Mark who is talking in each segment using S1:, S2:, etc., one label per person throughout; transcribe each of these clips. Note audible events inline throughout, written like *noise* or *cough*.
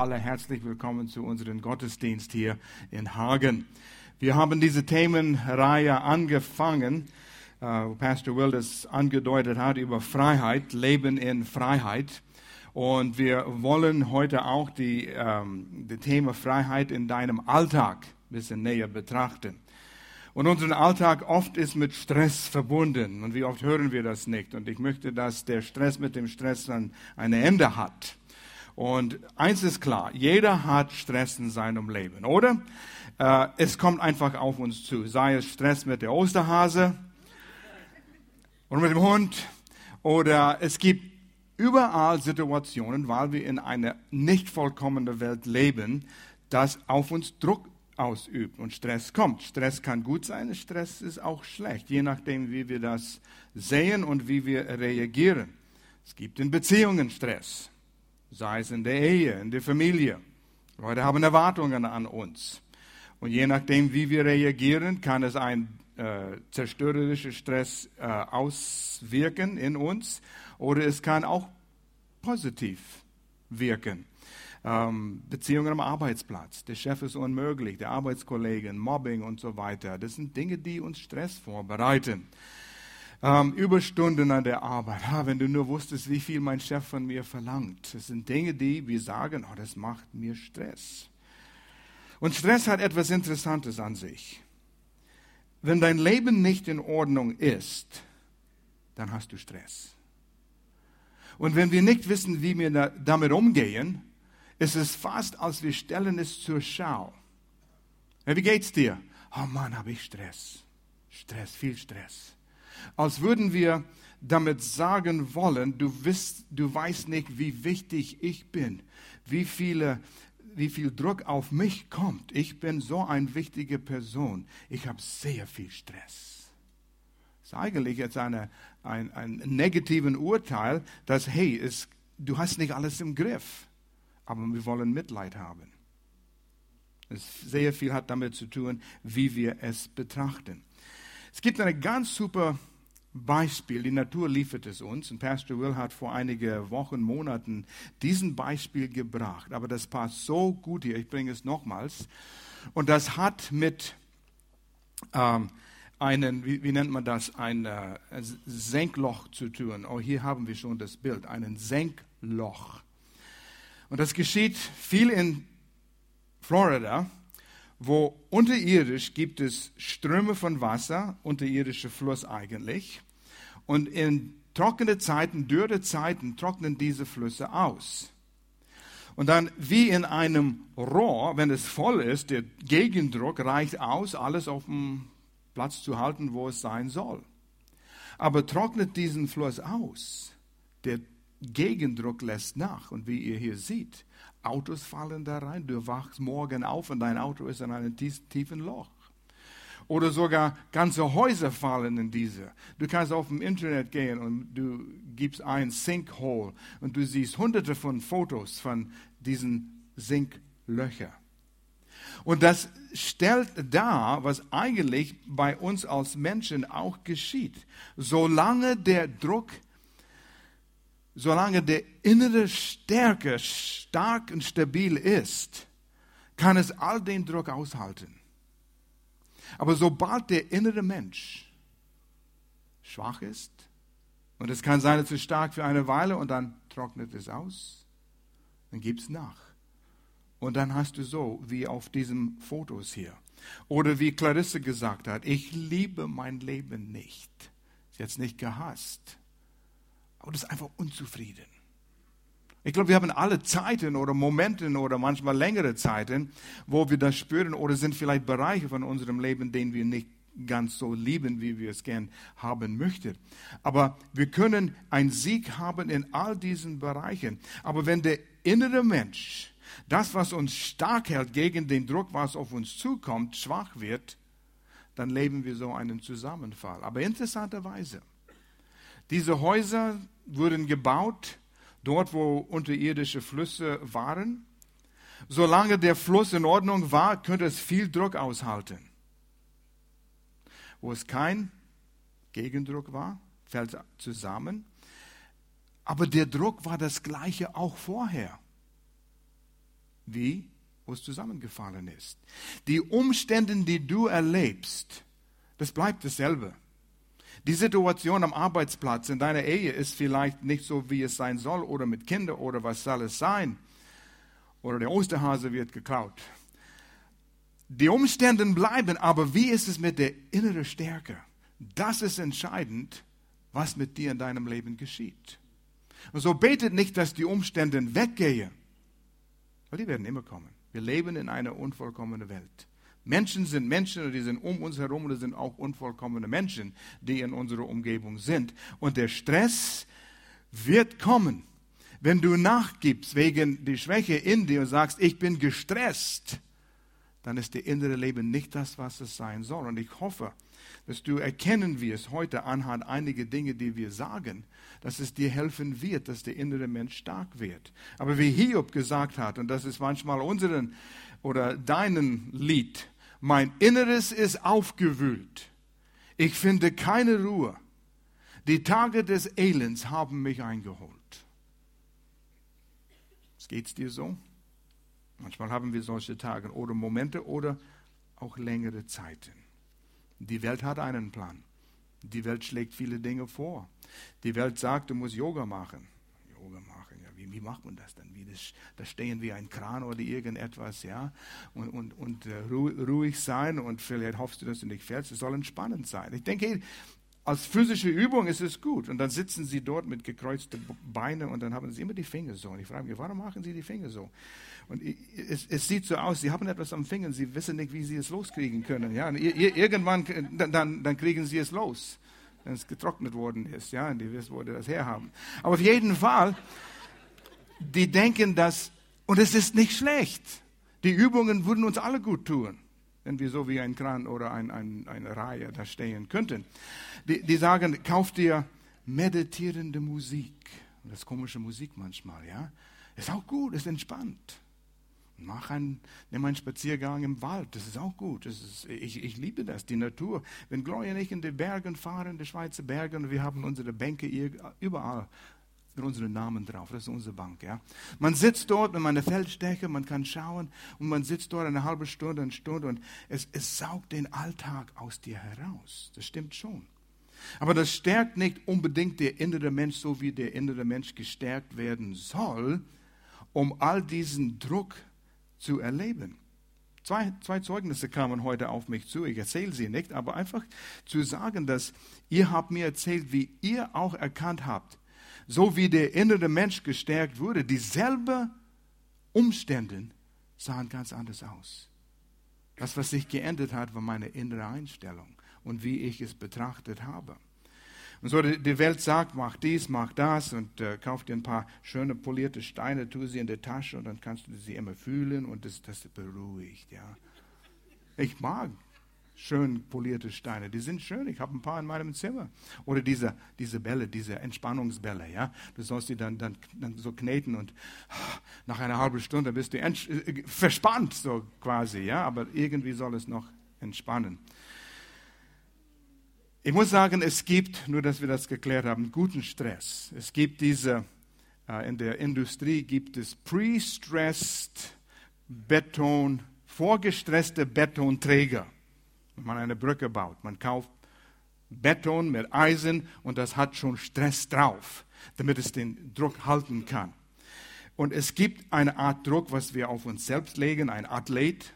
S1: Alle herzlich willkommen zu unserem Gottesdienst hier in Hagen. Wir haben diese Themenreihe angefangen, äh, Pastor Will das angedeutet hat, über Freiheit, Leben in Freiheit. Und wir wollen heute auch die, ähm, die Thema Freiheit in deinem Alltag ein bisschen näher betrachten. Und unser Alltag oft ist mit Stress verbunden. Und wie oft hören wir das nicht? Und ich möchte, dass der Stress mit dem Stress dann ein Ende hat. Und eins ist klar, jeder hat Stress in seinem Leben, oder? Äh, es kommt einfach auf uns zu, sei es Stress mit der Osterhase oder mit dem Hund oder es gibt überall Situationen, weil wir in einer nicht vollkommenen Welt leben, dass auf uns Druck ausübt und Stress kommt. Stress kann gut sein, Stress ist auch schlecht, je nachdem, wie wir das sehen und wie wir reagieren. Es gibt in Beziehungen Stress sei es in der Ehe, in der Familie. Leute haben Erwartungen an uns. Und je nachdem, wie wir reagieren, kann es ein äh, zerstörerischer Stress äh, auswirken in uns oder es kann auch positiv wirken. Ähm, Beziehungen am Arbeitsplatz, der Chef ist unmöglich, der Arbeitskollegen, Mobbing und so weiter. Das sind Dinge, die uns Stress vorbereiten ähm, Überstunden an der Arbeit. Ah, wenn du nur wusstest, wie viel mein Chef von mir verlangt. Das sind Dinge, die wir sagen, oh, das macht mir Stress. Und Stress hat etwas Interessantes an sich. Wenn dein Leben nicht in Ordnung ist, dann hast du Stress. Und wenn wir nicht wissen, wie wir damit umgehen, ist es fast, als wir stellen es zur Schau. Ja, wie geht's dir? Oh Mann, habe ich Stress. Stress, viel Stress als würden wir damit sagen wollen, du, wisst, du weißt nicht, wie wichtig ich bin, wie, viele, wie viel Druck auf mich kommt. Ich bin so eine wichtige Person. Ich habe sehr viel Stress. Das ist eigentlich jetzt eine, ein, ein negativen Urteil, dass, hey, es, du hast nicht alles im Griff, aber wir wollen Mitleid haben. Sehr viel hat damit zu tun, wie wir es betrachten. Es gibt eine ganz super Beispiel. Die Natur liefert es uns. Und Pastor Will hat vor einigen Wochen, Monaten diesen Beispiel gebracht. Aber das passt so gut hier. Ich bringe es nochmals. Und das hat mit ähm, einen, wie, wie, nennt man das, ein äh, Senkloch zu tun. Oh, hier haben wir schon das Bild, einen Senkloch. Und das geschieht viel in Florida wo unterirdisch gibt es Ströme von Wasser, unterirdische Fluss eigentlich. Und in trockene Zeiten, dürre Zeiten trocknen diese Flüsse aus. Und dann wie in einem Rohr, wenn es voll ist, der Gegendruck reicht aus, alles auf dem Platz zu halten, wo es sein soll. Aber trocknet diesen Fluss aus, der Gegendruck lässt nach. Und wie ihr hier seht, Autos fallen da rein. Du wachst morgen auf und dein Auto ist in einem tiefen Loch. Oder sogar ganze Häuser fallen in diese. Du kannst auf dem Internet gehen und du gibst ein Sinkhole und du siehst hunderte von Fotos von diesen Sinklöchern. Und das stellt dar, was eigentlich bei uns als Menschen auch geschieht. Solange der Druck solange der innere Stärke stark und stabil ist, kann es all den Druck aushalten. Aber sobald der innere Mensch schwach ist, und es kann sein, es ist stark für eine Weile und dann trocknet es aus, dann gibt es nach. Und dann hast du so, wie auf diesen Fotos hier. Oder wie Clarisse gesagt hat, ich liebe mein Leben nicht. Hat es nicht gehasst aber das ist einfach unzufrieden. Ich glaube, wir haben alle Zeiten oder Momente oder manchmal längere Zeiten, wo wir das spüren oder sind vielleicht Bereiche von unserem Leben, den wir nicht ganz so lieben, wie wir es gern haben möchten. Aber wir können einen Sieg haben in all diesen Bereichen. Aber wenn der innere Mensch, das, was uns stark hält gegen den Druck, was auf uns zukommt, schwach wird, dann leben wir so einen Zusammenfall. Aber interessanterweise, diese Häuser wurden gebaut dort, wo unterirdische Flüsse waren. Solange der Fluss in Ordnung war, könnte es viel Druck aushalten. Wo es kein Gegendruck war, fällt zusammen. Aber der Druck war das gleiche auch vorher. wie wo es zusammengefallen ist. Die Umstände, die du erlebst, das bleibt dasselbe. Die Situation am Arbeitsplatz in deiner Ehe ist vielleicht nicht so, wie es sein soll, oder mit Kindern, oder was soll es sein. Oder der Osterhase wird geklaut. Die Umstände bleiben, aber wie ist es mit der inneren Stärke? Das ist entscheidend, was mit dir in deinem Leben geschieht. Und so betet nicht, dass die Umstände weggehen, weil die werden immer kommen. Wir leben in einer unvollkommenen Welt. Menschen sind Menschen und die sind um uns herum und es sind auch unvollkommene Menschen, die in unserer Umgebung sind. Und der Stress wird kommen. Wenn du nachgibst wegen der Schwäche in dir und sagst, ich bin gestresst, dann ist der innere Leben nicht das, was es sein soll. Und ich hoffe, dass du erkennen wirst heute anhand einiger Dinge, die wir sagen, dass es dir helfen wird, dass der innere Mensch stark wird. Aber wie Hiob gesagt hat, und das ist manchmal unseren oder deinen Lied, mein Inneres ist aufgewühlt. Ich finde keine Ruhe. Die Tage des Elends haben mich eingeholt. Geht's dir so? Manchmal haben wir solche Tage oder Momente oder auch längere Zeiten. Die Welt hat einen Plan. Die Welt schlägt viele Dinge vor. Die Welt sagt, du musst Yoga machen. Wie, macht man das dann? Wie das, da stehen wie ein Kran oder irgendetwas, ja, und, und, und uh, ruhig sein und vielleicht hoffst du, dass du nicht fällst. Es soll entspannend sein. Ich denke, als physische Übung ist es gut. Und dann sitzen sie dort mit gekreuzten Beinen und dann haben sie immer die Finger so. Und ich frage mich, warum machen sie die Finger so? Und es, es, sieht so aus, sie haben etwas am Finger, sie wissen nicht, wie sie es loskriegen können. Ja? Irgendwann, dann, dann kriegen sie es los, wenn es getrocknet worden ist. Ja? Und die wissen, wo die das herhaben. Aber auf jeden Fall, die denken, dass, und es ist nicht schlecht. Die Übungen würden uns alle gut tun wenn wir so wie ein Kran oder ein, ein, eine Reihe da stehen könnten. Die, die sagen, kauf dir meditierende Musik. Das ist komische Musik manchmal, ja. Ist auch gut, ist entspannt. Mach einen, nimm einen Spaziergang im Wald, das ist auch gut. Ist, ich, ich liebe das, die Natur. Wenn Gloria und ich in die Bergen fahren, die Schweizer Berge, und wir haben unsere Bänke überall mit unseren Namen drauf. Das ist unsere Bank. Ja. Man sitzt dort mit meiner Feldstärke, man kann schauen und man sitzt dort eine halbe Stunde, eine Stunde und es, es saugt den Alltag aus dir heraus. Das stimmt schon. Aber das stärkt nicht unbedingt der innere Mensch, so wie der innere Mensch gestärkt werden soll, um all diesen Druck zu erleben. Zwei, zwei Zeugnisse kamen heute auf mich zu. Ich erzähle sie nicht, aber einfach zu sagen, dass ihr habt mir erzählt, wie ihr auch erkannt habt, so wie der innere Mensch gestärkt wurde, dieselben Umstände sahen ganz anders aus. Das, was sich geändert hat, war meine innere Einstellung und wie ich es betrachtet habe. Und so die Welt sagt, mach dies, mach das und äh, kauf dir ein paar schöne polierte Steine, tu sie in die Tasche und dann kannst du sie immer fühlen und das, das beruhigt. Ja. Ich mag schön polierte Steine. Die sind schön. Ich habe ein paar in meinem Zimmer. Oder diese, diese Bälle, diese Entspannungsbälle. Ja? Du sollst die dann, dann, dann so kneten und nach einer halben Stunde bist du äh, verspannt, so quasi. Ja? Aber irgendwie soll es noch entspannen. Ich muss sagen, es gibt, nur dass wir das geklärt haben, guten Stress. Es gibt diese, äh, in der Industrie gibt es pre-stressed Beton, vorgestresste Betonträger wenn man eine Brücke baut. Man kauft Beton mit Eisen und das hat schon Stress drauf, damit es den Druck halten kann. Und es gibt eine Art Druck, was wir auf uns selbst legen. Ein Athlet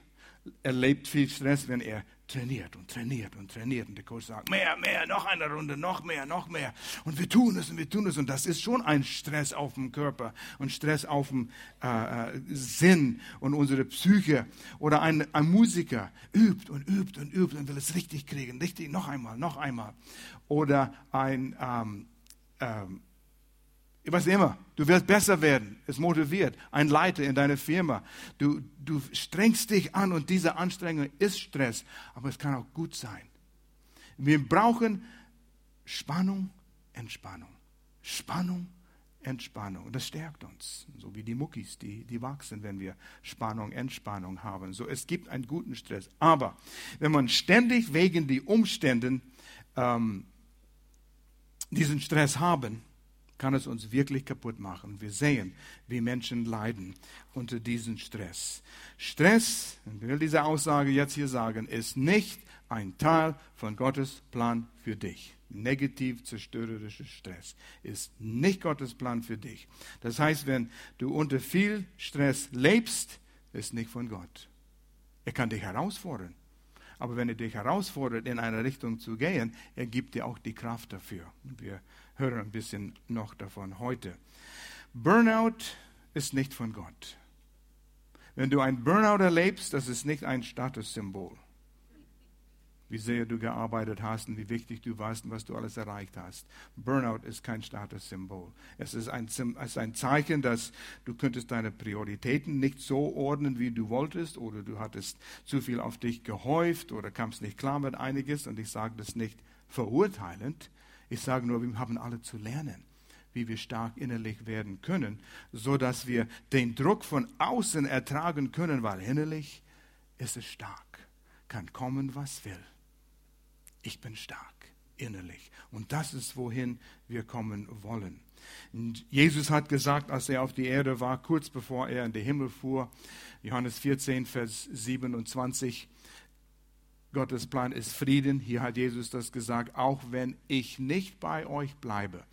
S1: erlebt viel Stress, wenn er trainiert und trainiert und trainiert. Und der Coach sagt, mehr, mehr, noch eine Runde, noch mehr, noch mehr. Und wir tun es und wir tun es. Und das ist schon ein Stress auf dem Körper und Stress auf dem äh, äh, Sinn und unsere Psyche. Oder ein, ein Musiker übt und übt und übt und will es richtig kriegen. Richtig, noch einmal, noch einmal. Oder ein ähm, ähm, was immer. Du willst besser werden. Es motiviert. Ein Leiter in deiner Firma. Du, du strengst dich an und diese Anstrengung ist Stress. Aber es kann auch gut sein. Wir brauchen Spannung, Entspannung. Spannung, Entspannung. Das stärkt uns. So wie die Muckis, die, die wachsen, wenn wir Spannung, Entspannung haben. So, es gibt einen guten Stress. Aber wenn man ständig wegen die Umständen ähm, diesen Stress haben, kann es uns wirklich kaputt machen. Wir sehen, wie Menschen leiden unter diesem Stress. Stress, ich will diese Aussage jetzt hier sagen, ist nicht ein Teil von Gottes Plan für dich. Negativ zerstörerischer Stress ist nicht Gottes Plan für dich. Das heißt, wenn du unter viel Stress lebst, ist nicht von Gott. Er kann dich herausfordern. Aber wenn er dich herausfordert, in eine Richtung zu gehen, er gibt dir auch die Kraft dafür. Wir hören ein bisschen noch davon heute. Burnout ist nicht von Gott. Wenn du ein Burnout erlebst, das ist nicht ein Statussymbol wie sehr du gearbeitet hast und wie wichtig du warst und was du alles erreicht hast. Burnout ist kein Statussymbol. Es ist ein, es ist ein Zeichen, dass du könntest deine Prioritäten nicht so ordnen, wie du wolltest oder du hattest zu viel auf dich gehäuft oder kamst nicht klar mit einiges und ich sage das nicht verurteilend. Ich sage nur, wir haben alle zu lernen wie wir stark innerlich werden können, so dass wir den Druck von außen ertragen können, weil innerlich ist es stark, kann kommen, was will ich bin stark innerlich. Und das ist, wohin wir kommen wollen. Jesus hat gesagt, als er auf die Erde war, kurz bevor er in den Himmel fuhr, Johannes 14, Vers 27, Gottes Plan ist Frieden. Hier hat Jesus das gesagt, auch wenn ich nicht bei euch bleibe.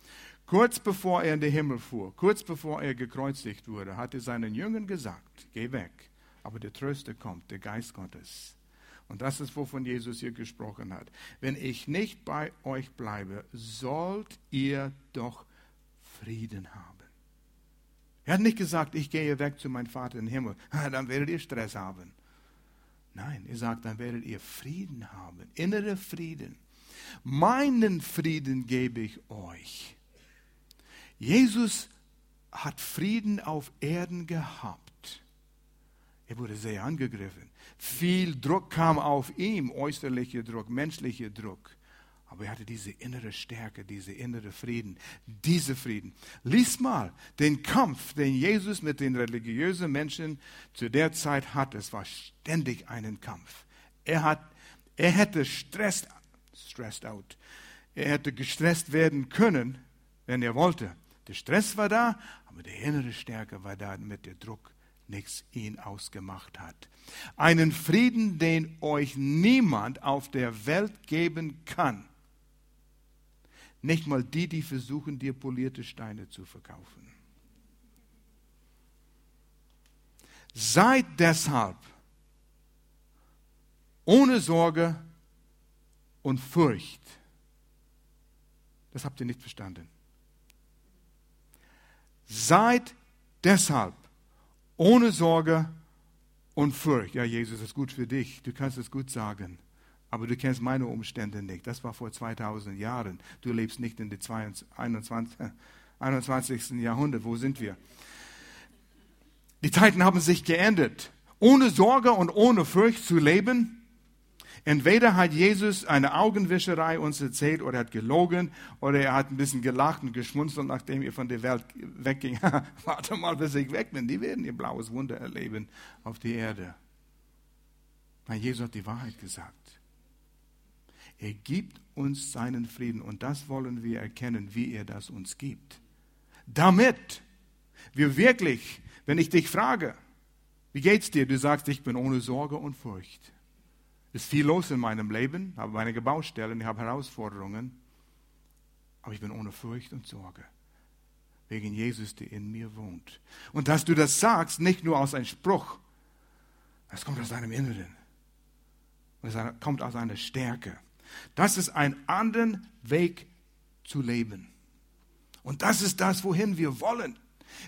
S1: Kurz bevor er in den Himmel fuhr, kurz bevor er gekreuzigt wurde, hat er seinen Jüngern gesagt, geh weg. Aber der Tröster kommt, der Geist Gottes. Und das ist, wovon Jesus hier gesprochen hat. Wenn ich nicht bei euch bleibe, sollt ihr doch Frieden haben. Er hat nicht gesagt, ich gehe weg zu meinem Vater im Himmel. *laughs* Dann werdet ihr Stress haben. Nein, er sagt, dann werdet ihr Frieden haben, innere Frieden. Meinen Frieden gebe ich euch. Jesus hat Frieden auf Erden gehabt. Er wurde sehr angegriffen. Viel Druck kam auf ihm, äußerlicher Druck, menschlicher Druck. Aber er hatte diese innere Stärke, diese innere Frieden, diese Frieden. Lies mal den Kampf, den Jesus mit den religiösen Menschen zu der Zeit hatte. Es war ständig ein Kampf. Er, hat, er hätte stressed, stressed out. Er hätte gestresst werden können, wenn er wollte. Der Stress war da, aber die innere Stärke war da mit dem Druck nichts ihn ausgemacht hat. Einen Frieden, den euch niemand auf der Welt geben kann. Nicht mal die, die versuchen, dir polierte Steine zu verkaufen. Seid deshalb ohne Sorge und Furcht. Das habt ihr nicht verstanden. Seid deshalb ohne Sorge und Furcht. Ja, Jesus ist gut für dich. Du kannst es gut sagen. Aber du kennst meine Umstände nicht. Das war vor 2000 Jahren. Du lebst nicht in dem 21, 21. Jahrhundert. Wo sind wir? Die Zeiten haben sich geändert. Ohne Sorge und ohne Furcht zu leben, Entweder hat Jesus eine Augenwischerei uns erzählt oder er hat gelogen oder er hat ein bisschen gelacht und geschmunzelt, nachdem er von der Welt wegging. *laughs* Warte mal, bis ich weg bin. Die werden ihr blaues Wunder erleben auf die Erde. Weil Jesus hat die Wahrheit gesagt. Er gibt uns seinen Frieden und das wollen wir erkennen, wie er das uns gibt. Damit wir wirklich, wenn ich dich frage, wie geht's dir? Du sagst, ich bin ohne Sorge und Furcht ist viel los in meinem Leben, habe einige Baustellen, ich habe Herausforderungen, aber ich bin ohne Furcht und Sorge. Wegen Jesus, der in mir wohnt. Und dass du das sagst, nicht nur aus einem Spruch, das kommt aus deinem Inneren. Es kommt aus einer Stärke. Das ist ein anderen Weg zu leben. Und das ist das, wohin wir wollen.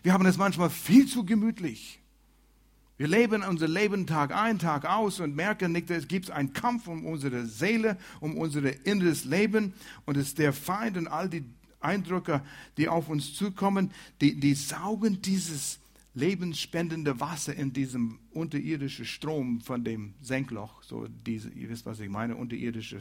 S1: Wir haben es manchmal viel zu gemütlich. Wir leben unser Leben Tag ein, Tag aus und merken nicht, es gibt einen Kampf um unsere Seele, um unser inneres Leben und es ist der Feind und all die Eindrücke, die auf uns zukommen, die, die saugen dieses lebensspendende Wasser in diesem unterirdischen Strom von dem Senkloch, so diese, ihr wisst, was ich meine, unterirdischer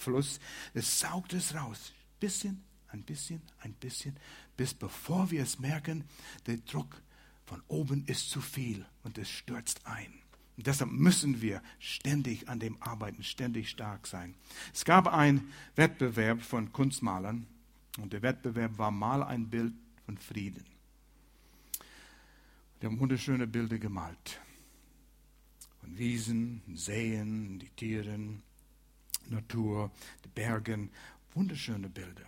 S1: Fluss, es saugt es raus, bisschen, ein bisschen, ein bisschen, bis bevor wir es merken, der Druck von oben ist zu viel und es stürzt ein. Und deshalb müssen wir ständig an dem arbeiten, ständig stark sein. Es gab einen Wettbewerb von Kunstmalern Und der Wettbewerb war mal ein Bild von Frieden. Die haben wunderschöne Bilder gemalt. Von Wiesen, Seen, die Tieren, Natur, die Bergen. Wunderschöne Bilder,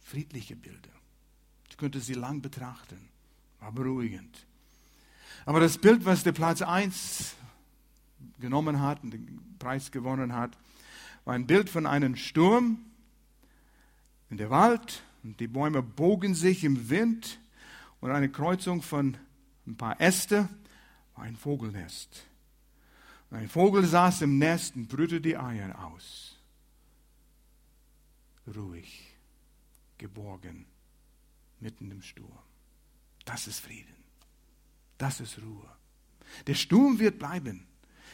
S1: friedliche Bilder. Ich könnte sie lang betrachten, war beruhigend. Aber das Bild, was der Platz 1 genommen hat und den Preis gewonnen hat, war ein Bild von einem Sturm in der Wald und die Bäume bogen sich im Wind und eine Kreuzung von ein paar Äste war ein Vogelnest. Ein Vogel saß im Nest und brühte die Eier aus. Ruhig, geborgen, mitten im Sturm. Das ist Frieden. Das ist Ruhe. Der Sturm wird bleiben.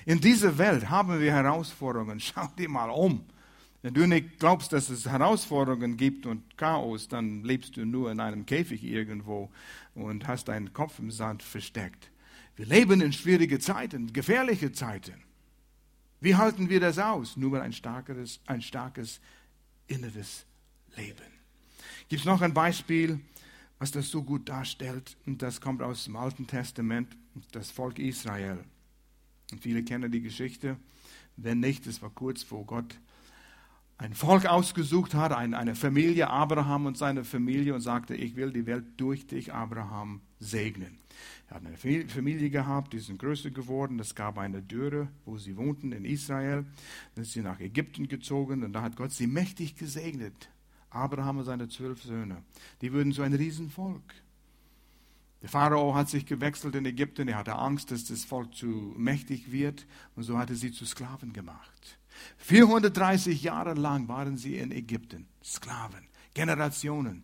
S1: In dieser Welt haben wir Herausforderungen. *laughs* Schau dir mal um. Wenn du nicht glaubst, dass es Herausforderungen gibt und Chaos, dann lebst du nur in einem Käfig irgendwo und hast deinen Kopf im Sand versteckt. Wir leben in schwierige Zeiten, gefährliche Zeiten. Wie halten wir das aus? Nur ein starkes, ein starkes inneres Leben. Gibt es noch ein Beispiel, was das so gut darstellt? Und das kommt aus dem Alten Testament, das Volk Israel. Und viele kennen die Geschichte. Wenn nicht, es war kurz wo Gott ein Volk ausgesucht hat, eine Familie, Abraham und seine Familie, und sagte, ich will die Welt durch dich, Abraham, segnen. Er hat eine Familie gehabt, die sind größer geworden. Es gab eine Dürre, wo sie wohnten in Israel. Dann sind sie nach Ägypten gezogen und da hat Gott sie mächtig gesegnet. Abraham und seine zwölf Söhne. Die würden so ein Riesenvolk. Der Pharao hat sich gewechselt in Ägypten. Er hatte Angst, dass das Volk zu mächtig wird. Und so hatte sie zu Sklaven gemacht. 430 Jahre lang waren sie in Ägypten. Sklaven. Generationen.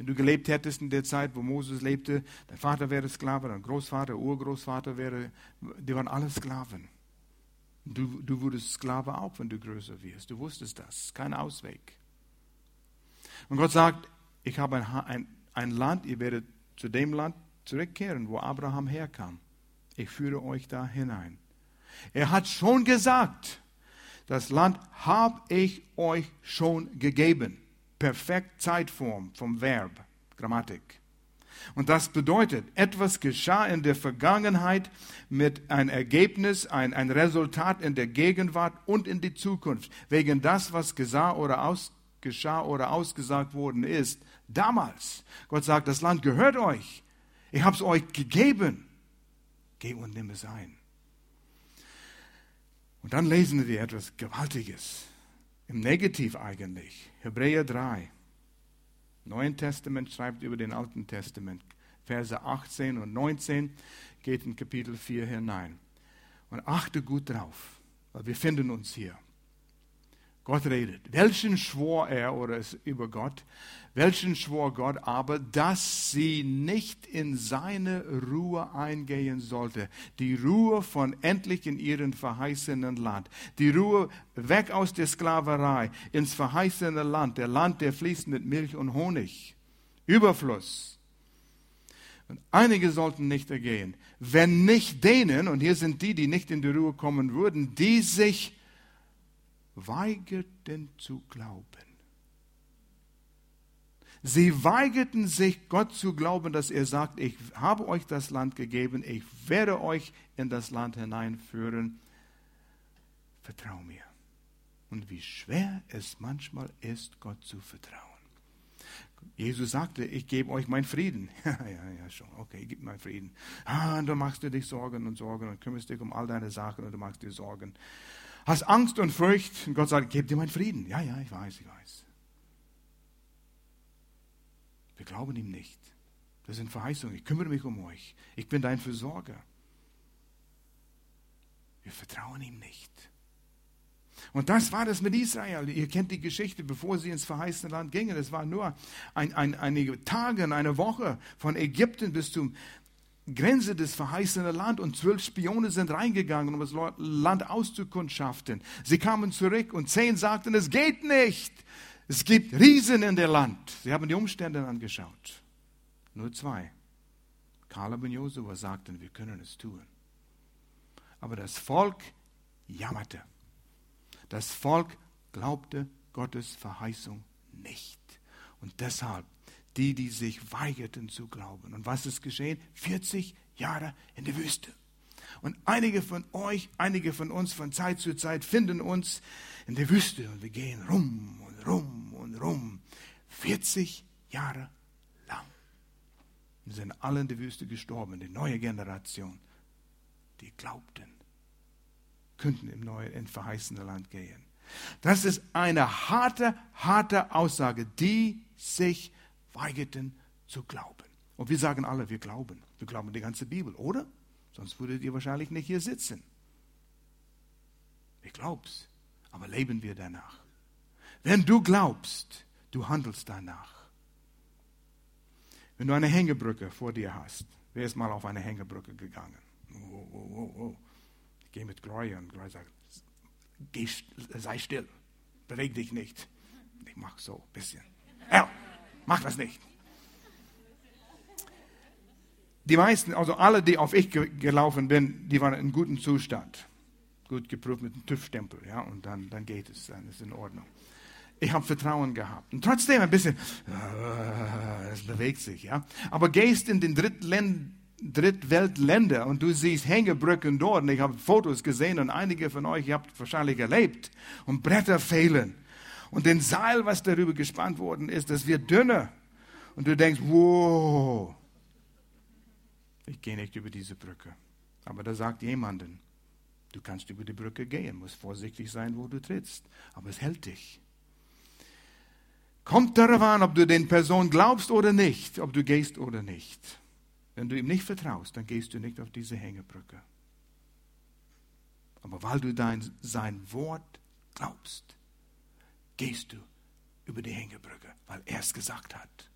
S1: Wenn du gelebt hättest in der Zeit, wo Moses lebte, dein Vater wäre Sklave, dein Großvater, Urgroßvater wäre, die waren alle Sklaven. Du, du wurdest Sklave auch, wenn du größer wirst. Du wusstest das. Kein Ausweg. Und Gott sagt, ich habe ein, ein, ein Land, ihr werdet zu dem Land zurückkehren, wo Abraham herkam. Ich führe euch da hinein. Er hat schon gesagt, das Land habe ich euch schon gegeben. Perfekt Zeitform vom Verb, Grammatik. Und das bedeutet, etwas geschah in der Vergangenheit mit ein Ergebnis, ein, ein Resultat in der Gegenwart und in die Zukunft. Wegen das, was geschah oder, aus, geschah oder ausgesagt worden ist, damals. Gott sagt, das Land gehört euch. Ich habe es euch gegeben. Geh und nimm es ein. Und dann lesen wir etwas Gewaltiges. Im Negativ eigentlich. Hebräer 3. Neuen Testament schreibt über den Alten Testament. Verse 18 und 19 geht in Kapitel 4 hinein. Und achte gut drauf, weil wir finden uns hier. Gott redet. Welchen schwor er oder es über Gott? Welchen schwor Gott aber, dass sie nicht in seine Ruhe eingehen sollte? Die Ruhe von endlich in ihrem verheißenen Land. Die Ruhe weg aus der Sklaverei ins verheißene Land, der Land, der fließt mit Milch und Honig. Überfluss. Und einige sollten nicht ergehen. Wenn nicht denen, und hier sind die, die nicht in die Ruhe kommen würden, die sich weigerten zu glauben. Sie weigerten sich, Gott zu glauben, dass er sagt, ich habe euch das Land gegeben, ich werde euch in das Land hineinführen. Vertrau mir. Und wie schwer es manchmal ist, Gott zu vertrauen. Jesus sagte, ich gebe euch meinen Frieden. *laughs* ja, ja, ja, schon. Okay, gib mir Frieden. Ah, und dann machst du dich Sorgen und Sorgen und kümmerst dich um all deine Sachen und du machst dir Sorgen hast Angst und Furcht. Und Gott sagt, gib dir meinen Frieden. Ja, ja, ich weiß, ich weiß. Wir glauben ihm nicht. Das sind Verheißungen. Ich kümmere mich um euch. Ich bin dein Versorger. Wir vertrauen ihm nicht. Und das war das mit Israel. Ihr kennt die Geschichte, bevor sie ins verheißene Land gingen. Es war nur ein, ein, einige Tage, eine Woche von Ägypten bis zum Grenze des verheißenen Land und zwölf Spione sind reingegangen, um das Land auszukundschaften. Sie kamen zurück und zehn sagten, es geht nicht. Es gibt Riesen in der Land. Sie haben die Umstände angeschaut. Nur zwei. Kaleb und Josua sagten, wir können es tun. Aber das Volk jammerte. Das Volk glaubte Gottes Verheißung nicht. Und deshalb die, die sich weigerten zu glauben. Und was ist geschehen? 40 Jahre in der Wüste. Und einige von euch, einige von uns von Zeit zu Zeit finden uns in der Wüste und wir gehen rum und rum und rum. 40 Jahre lang. Wir sind alle in der Wüste gestorben, die neue Generation, die glaubten, könnten im neuen, in verheißene Land gehen. Das ist eine harte, harte Aussage, die sich weigerten zu glauben. Und wir sagen alle, wir glauben. Wir glauben die ganze Bibel, oder? Sonst würdet ihr wahrscheinlich nicht hier sitzen. Ich glaub's, aber leben wir danach. Wenn du glaubst, du handelst danach. Wenn du eine Hängebrücke vor dir hast, wer ist mal auf eine Hängebrücke gegangen? Oh, oh, oh. Ich gehe mit Gloria und Gloria sagt, geh, sei still, beweg dich nicht. Ich mach so ein bisschen. Ja, mach das nicht. Die meisten, also alle, die auf ich gelaufen bin, die waren in gutem Zustand. Gut geprüft mit einem TÜV-Stempel, ja, und dann, dann geht es, dann ist es in Ordnung. Ich habe Vertrauen gehabt. Und trotzdem ein bisschen, äh, es bewegt sich, ja. Aber gehst in den Drittweltländer und du siehst Hängebrücken dort. Und ich habe Fotos gesehen und einige von euch ihr habt wahrscheinlich erlebt. Und Bretter fehlen. Und den Seil, was darüber gespannt worden ist, das wird dünner. Und du denkst, wow, ich gehe nicht über diese Brücke. Aber da sagt jemanden, du kannst über die Brücke gehen, musst vorsichtig sein, wo du trittst. Aber es hält dich. Kommt darauf an, ob du den Person glaubst oder nicht, ob du gehst oder nicht. Wenn du ihm nicht vertraust, dann gehst du nicht auf diese Hängebrücke. Aber weil du dein, sein Wort glaubst, gehst du über die Hängebrücke, weil er es gesagt hat.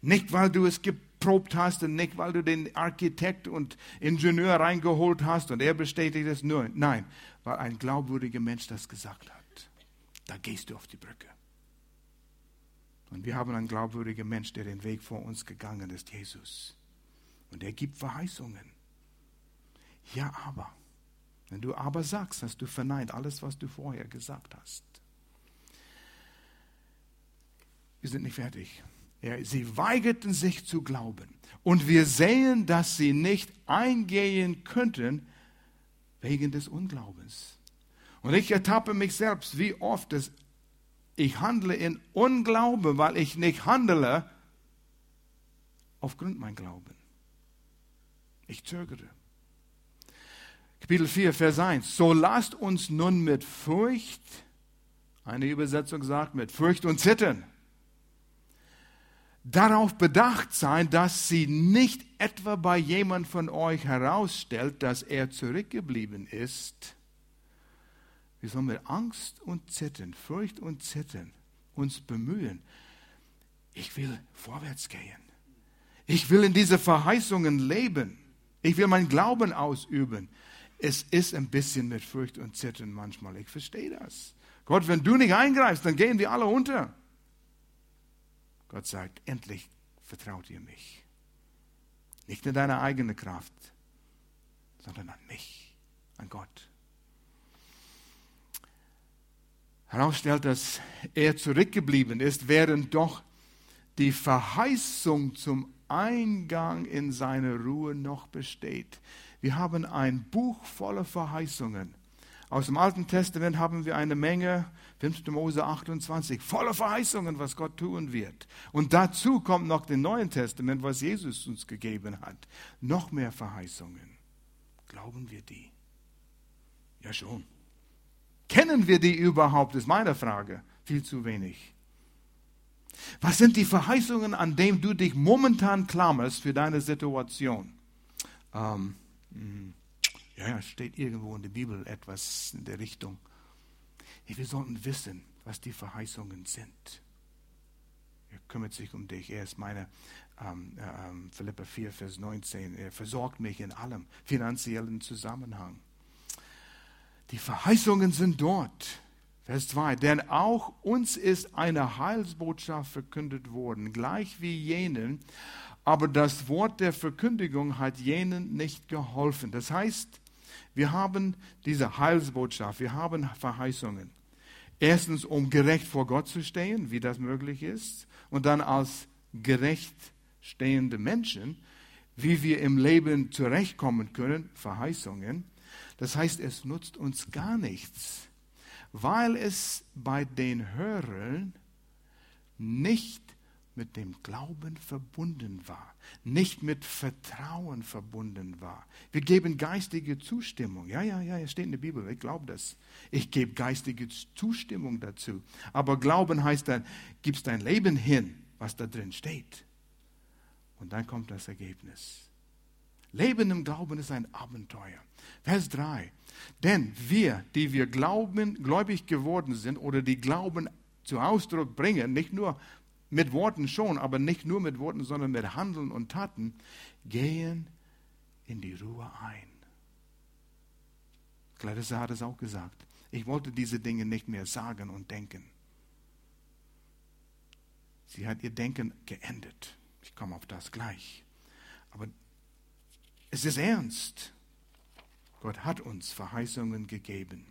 S1: Nicht, weil du es geprobt hast und nicht, weil du den Architekt und Ingenieur reingeholt hast und er bestätigt es nur. Nein, weil ein glaubwürdiger Mensch das gesagt hat. Da gehst du auf die Brücke. Und wir haben einen glaubwürdigen Mensch, der den Weg vor uns gegangen ist, Jesus. Und er gibt Verheißungen. Ja, aber. Wenn du aber sagst, hast du verneint alles, was du vorher gesagt hast. Wir sind nicht fertig. Ja, sie weigerten sich zu glauben. Und wir sehen, dass sie nicht eingehen könnten wegen des Unglaubens. Und ich ertappe mich selbst, wie oft es, ich handle in Unglauben, weil ich nicht handle aufgrund mein Glauben. Ich zögere. Kapitel 4, Vers 1. So lasst uns nun mit Furcht, eine Übersetzung sagt mit Furcht und Zittern, darauf bedacht sein, dass sie nicht etwa bei jemand von euch herausstellt, dass er zurückgeblieben ist. Wir sollen mit Angst und Zittern, Furcht und Zittern uns bemühen. Ich will vorwärts gehen. Ich will in diese Verheißungen leben. Ich will meinen Glauben ausüben. Es ist ein bisschen mit Furcht und Zittern manchmal. Ich verstehe das. Gott, wenn du nicht eingreifst, dann gehen wir alle unter. Gott sagt, endlich vertraut ihr mich. Nicht in deine eigene Kraft, sondern an mich, an Gott. Herausstellt, dass er zurückgeblieben ist, während doch die Verheißung zum Eingang in seine Ruhe noch besteht. Wir haben ein Buch voller Verheißungen. Aus dem Alten Testament haben wir eine Menge, 5. Mose 28, voller Verheißungen, was Gott tun wird. Und dazu kommt noch das Neue Testament, was Jesus uns gegeben hat. Noch mehr Verheißungen. Glauben wir die? Ja schon. Kennen wir die überhaupt, ist meine Frage. Viel zu wenig. Was sind die Verheißungen, an denen du dich momentan klammerst für deine Situation? Ähm, hm, ja, steht irgendwo in der Bibel etwas in der Richtung. Wir sollten wissen, was die Verheißungen sind. Er kümmert sich um dich. Er ist meine, ähm, ähm, Philippa 4, Vers 19. Er versorgt mich in allem finanziellen Zusammenhang. Die Verheißungen sind dort. Vers 2. Denn auch uns ist eine Heilsbotschaft verkündet worden, gleich wie jenen, aber das Wort der Verkündigung hat jenen nicht geholfen. Das heißt, wir haben diese Heilsbotschaft, wir haben Verheißungen. Erstens, um gerecht vor Gott zu stehen, wie das möglich ist. Und dann als gerecht stehende Menschen, wie wir im Leben zurechtkommen können, Verheißungen. Das heißt, es nutzt uns gar nichts, weil es bei den Hörern nicht mit dem Glauben verbunden war, nicht mit Vertrauen verbunden war. Wir geben geistige Zustimmung. Ja, ja, ja, es steht in der Bibel, ich glaube das. Ich gebe geistige Zustimmung dazu. Aber Glauben heißt dann, gibst dein Leben hin, was da drin steht. Und dann kommt das Ergebnis. Leben im Glauben ist ein Abenteuer. Vers 3. Denn wir, die wir glauben, gläubig geworden sind oder die Glauben zu Ausdruck bringen, nicht nur mit Worten schon, aber nicht nur mit Worten, sondern mit Handeln und Taten, gehen in die Ruhe ein. Clarissa hat es auch gesagt. Ich wollte diese Dinge nicht mehr sagen und denken. Sie hat ihr Denken geendet. Ich komme auf das gleich. Aber es ist ernst. Gott hat uns Verheißungen gegeben.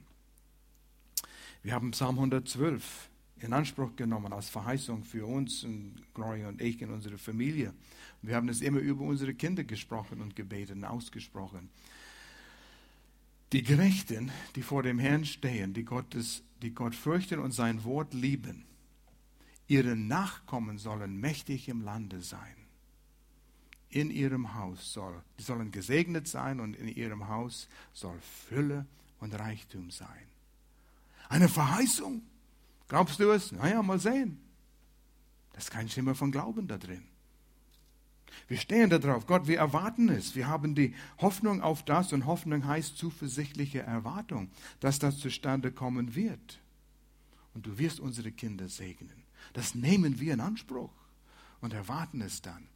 S1: Wir haben Psalm 112 in Anspruch genommen als Verheißung für uns, und Gloria und ich, in unsere Familie. Wir haben es immer über unsere Kinder gesprochen und gebetet und ausgesprochen. Die Gerechten, die vor dem Herrn stehen, die, Gottes, die Gott fürchten und sein Wort lieben, ihre Nachkommen sollen mächtig im Lande sein. In ihrem Haus soll, die sollen gesegnet sein und in ihrem Haus soll Fülle und Reichtum sein. Eine Verheißung. Glaubst du es? Naja, mal sehen. Das ist kein Schimmer von Glauben da drin. Wir stehen da drauf. Gott, wir erwarten es. Wir haben die Hoffnung auf das und Hoffnung heißt zuversichtliche Erwartung, dass das zustande kommen wird. Und du wirst unsere Kinder segnen. Das nehmen wir in Anspruch und erwarten es dann.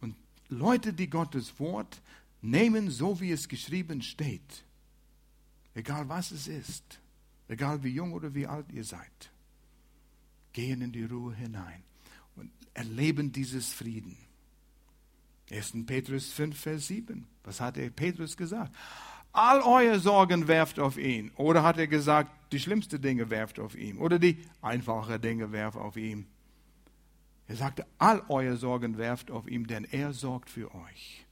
S1: Und Leute, die Gottes Wort nehmen, so wie es geschrieben steht, egal was es ist, egal wie jung oder wie alt ihr seid, gehen in die Ruhe hinein und erleben dieses Frieden. 1. Petrus 5, Vers 7. Was hat der Petrus gesagt? All eure Sorgen werft auf ihn. Oder hat er gesagt, die schlimmsten Dinge werft auf ihn. Oder die einfachen Dinge werft auf ihn. Er sagte, all eure Sorgen werft auf ihn, denn er sorgt für euch.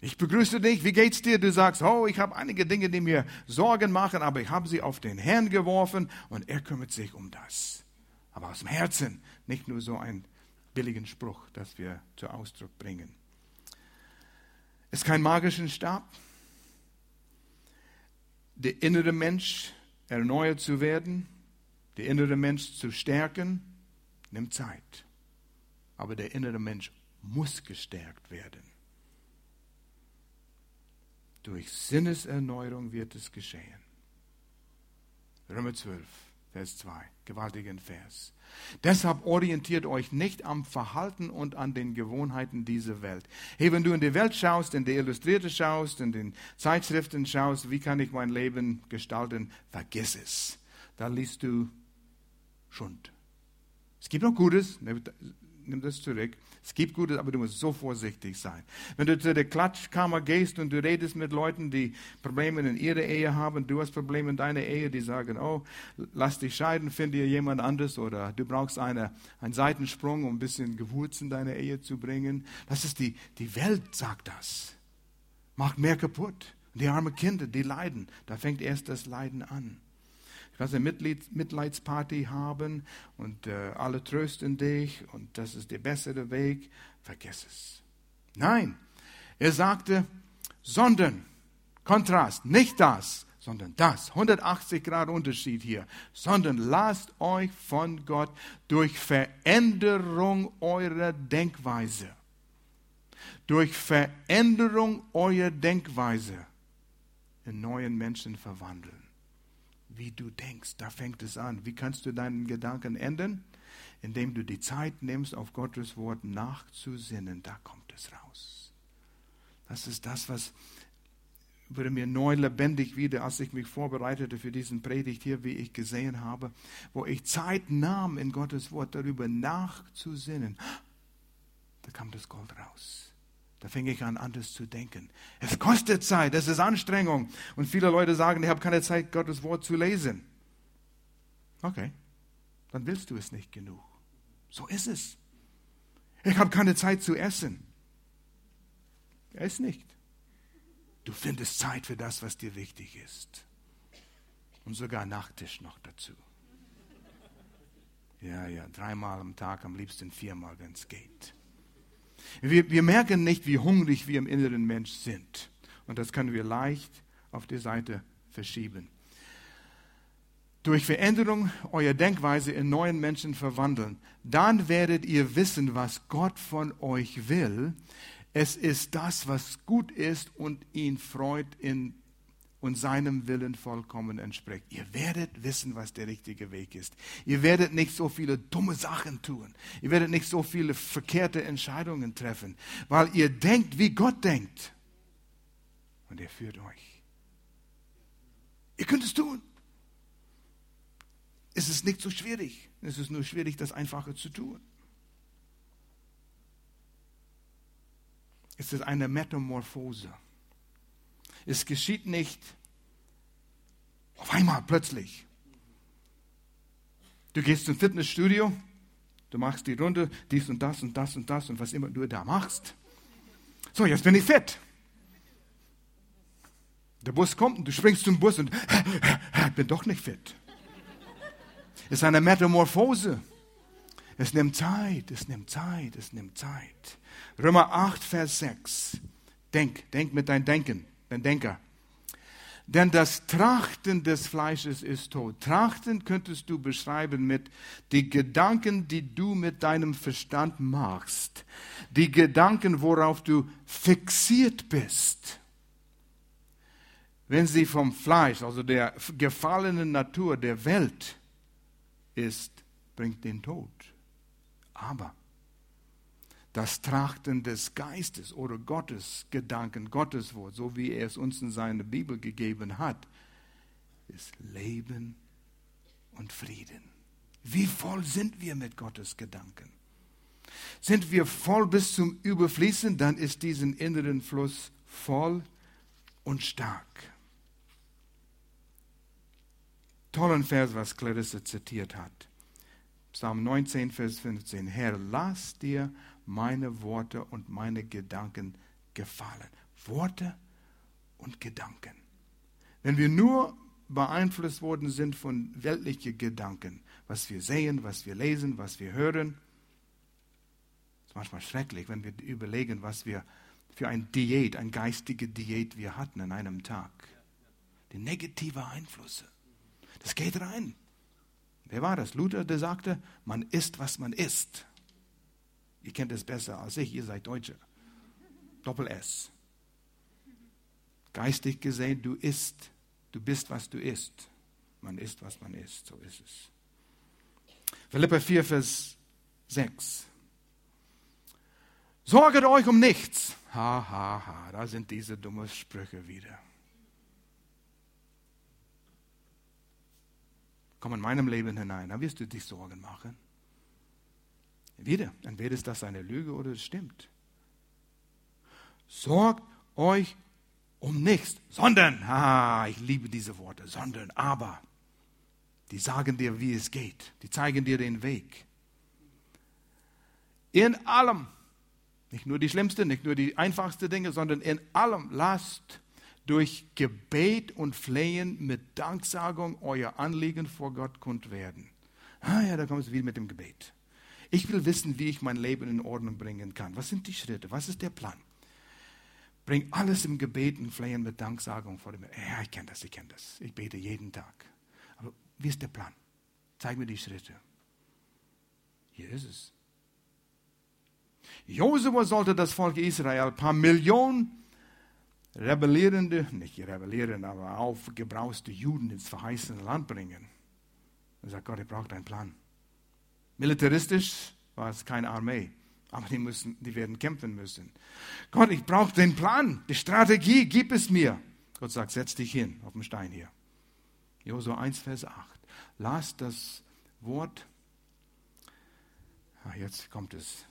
S1: Ich begrüße dich, wie geht's dir? Du sagst, oh, ich habe einige Dinge, die mir Sorgen machen, aber ich habe sie auf den Herrn geworfen und er kümmert sich um das. Aber aus dem Herzen, nicht nur so einen billigen Spruch, das wir zu Ausdruck bringen. Es ist kein magischen Stab der innere Mensch erneuert zu werden, der innere Mensch zu stärken, nimmt Zeit. Aber der innere Mensch muss gestärkt werden. Durch Sinneserneuerung wird es geschehen. Römer 12. Vers 2. Gewaltigen Vers. Deshalb orientiert euch nicht am Verhalten und an den Gewohnheiten dieser Welt. Hey, wenn du in die Welt schaust, in die Illustrierte schaust, in den Zeitschriften schaust, wie kann ich mein Leben gestalten, vergiss es. Da liest du Schund. Es gibt noch Gutes, nimm das zurück. Es gibt Gutes, aber du musst so vorsichtig sein. Wenn du zu der Klatschkammer gehst und du redest mit Leuten, die Probleme in ihrer Ehe haben, du hast Probleme in deiner Ehe, die sagen, oh, lass dich scheiden, finde dir jemand anderes oder du brauchst eine, einen Seitensprung, um ein bisschen Gewürz in deine Ehe zu bringen. Das ist die, die Welt sagt das. Macht mehr kaputt. Die armen Kinder, die leiden. Da fängt erst das Leiden an. Kannst eine Mitleidsparty haben und äh, alle trösten dich und das ist der bessere Weg. Vergiss es. Nein, er sagte, sondern, Kontrast, nicht das, sondern das. 180 Grad Unterschied hier. Sondern lasst euch von Gott durch Veränderung eurer Denkweise, durch Veränderung eurer Denkweise in neuen Menschen verwandeln wie du denkst. Da fängt es an. Wie kannst du deinen Gedanken ändern? Indem du die Zeit nimmst, auf Gottes Wort nachzusinnen. Da kommt es raus. Das ist das, was wurde mir neu lebendig wieder, als ich mich vorbereitete für diesen Predigt hier, wie ich gesehen habe, wo ich Zeit nahm, in Gottes Wort darüber nachzusinnen. Da kam das Gold raus. Da fing ich an, anders zu denken. Es kostet Zeit, es ist Anstrengung. Und viele Leute sagen, ich habe keine Zeit, Gottes Wort zu lesen. Okay, dann willst du es nicht genug. So ist es. Ich habe keine Zeit zu essen. Ess nicht. Du findest Zeit für das, was dir wichtig ist. Und sogar Nachtisch noch dazu. Ja, ja, dreimal am Tag, am liebsten viermal, wenn es geht. Wir, wir merken nicht, wie hungrig wir im inneren Mensch sind. Und das können wir leicht auf die Seite verschieben. Durch Veränderung eurer Denkweise in neuen Menschen verwandeln, dann werdet ihr wissen, was Gott von euch will. Es ist das, was gut ist und ihn freut in und seinem Willen vollkommen entspricht. Ihr werdet wissen, was der richtige Weg ist. Ihr werdet nicht so viele dumme Sachen tun. Ihr werdet nicht so viele verkehrte Entscheidungen treffen, weil ihr denkt, wie Gott denkt. Und er führt euch. Ihr könnt es tun. Es ist nicht so schwierig. Es ist nur schwierig, das Einfache zu tun. Es ist eine Metamorphose. Es geschieht nicht auf einmal plötzlich. Du gehst zum Fitnessstudio, du machst die Runde, dies und das und das und das und was immer du da machst. So, jetzt bin ich fit. Der Bus kommt und du springst zum Bus und ich bin doch nicht fit. Es ist eine Metamorphose. Es nimmt Zeit, es nimmt Zeit, es nimmt Zeit. Römer 8, Vers 6. Denk, denk mit deinem Denken ein Denker. Denn das Trachten des Fleisches ist tot. Trachten könntest du beschreiben mit die Gedanken, die du mit deinem Verstand machst. Die Gedanken, worauf du fixiert bist. Wenn sie vom Fleisch, also der gefallenen Natur der Welt ist, bringt den Tod. Aber das Trachten des Geistes oder Gottes Gedanken, Gottes Wort, so wie er es uns in seiner Bibel gegeben hat, ist Leben und Frieden. Wie voll sind wir mit Gottes Gedanken? Sind wir voll bis zum Überfließen, dann ist diesen inneren Fluss voll und stark. Tollen Vers, was Clarisse zitiert hat. Psalm 19, Vers 15. Herr, lass dir meine Worte und meine Gedanken gefallen. Worte und Gedanken. Wenn wir nur beeinflusst worden sind von weltlichen Gedanken, was wir sehen, was wir lesen, was wir hören, ist manchmal schrecklich, wenn wir überlegen, was wir für eine Diät, eine geistige Diät wir hatten an einem Tag. Die negative Einflüsse. Das geht rein. Wer war das? Luther, der sagte, man isst, was man isst. Ihr kennt es besser als ich, ihr seid Deutsche. Doppel S. Geistig gesehen, du isst, du bist, was du isst. Man isst, was man isst, so ist es. Philippa 4, Vers 6. Sorget euch um nichts. Ha, ha, ha, da sind diese dummen Sprüche wieder. Komm in meinem Leben hinein, da wirst du dich Sorgen machen. Wieder, entweder ist das eine Lüge oder es stimmt. Sorgt euch um nichts, sondern, ah, ich liebe diese Worte, sondern, aber. Die sagen dir, wie es geht. Die zeigen dir den Weg. In allem, nicht nur die schlimmsten, nicht nur die einfachsten Dinge, sondern in allem lasst durch Gebet und Flehen mit Danksagung euer Anliegen vor Gott kund werden. Ah ja, da kommst du wieder mit dem Gebet. Ich will wissen, wie ich mein Leben in Ordnung bringen kann. Was sind die Schritte? Was ist der Plan? Bring alles im Gebet und Flehen mit Danksagung vor dem. Ja, ich kenne das, ich kenne das. Ich bete jeden Tag. Aber wie ist der Plan? Zeig mir die Schritte. Hier ist es. Josua sollte das Volk Israel ein paar Millionen rebellierende, nicht rebellierende, aber aufgebrauste Juden ins verheißene Land bringen. Er sagt, Gott, ihr braucht einen Plan. Militaristisch war es keine Armee, aber die, müssen, die werden kämpfen müssen. Gott, ich brauche den Plan, die Strategie, gib es mir. Gott sagt, setz dich hin auf dem Stein hier. Josua 1, Vers 8. Las das Wort. Ah, jetzt kommt es.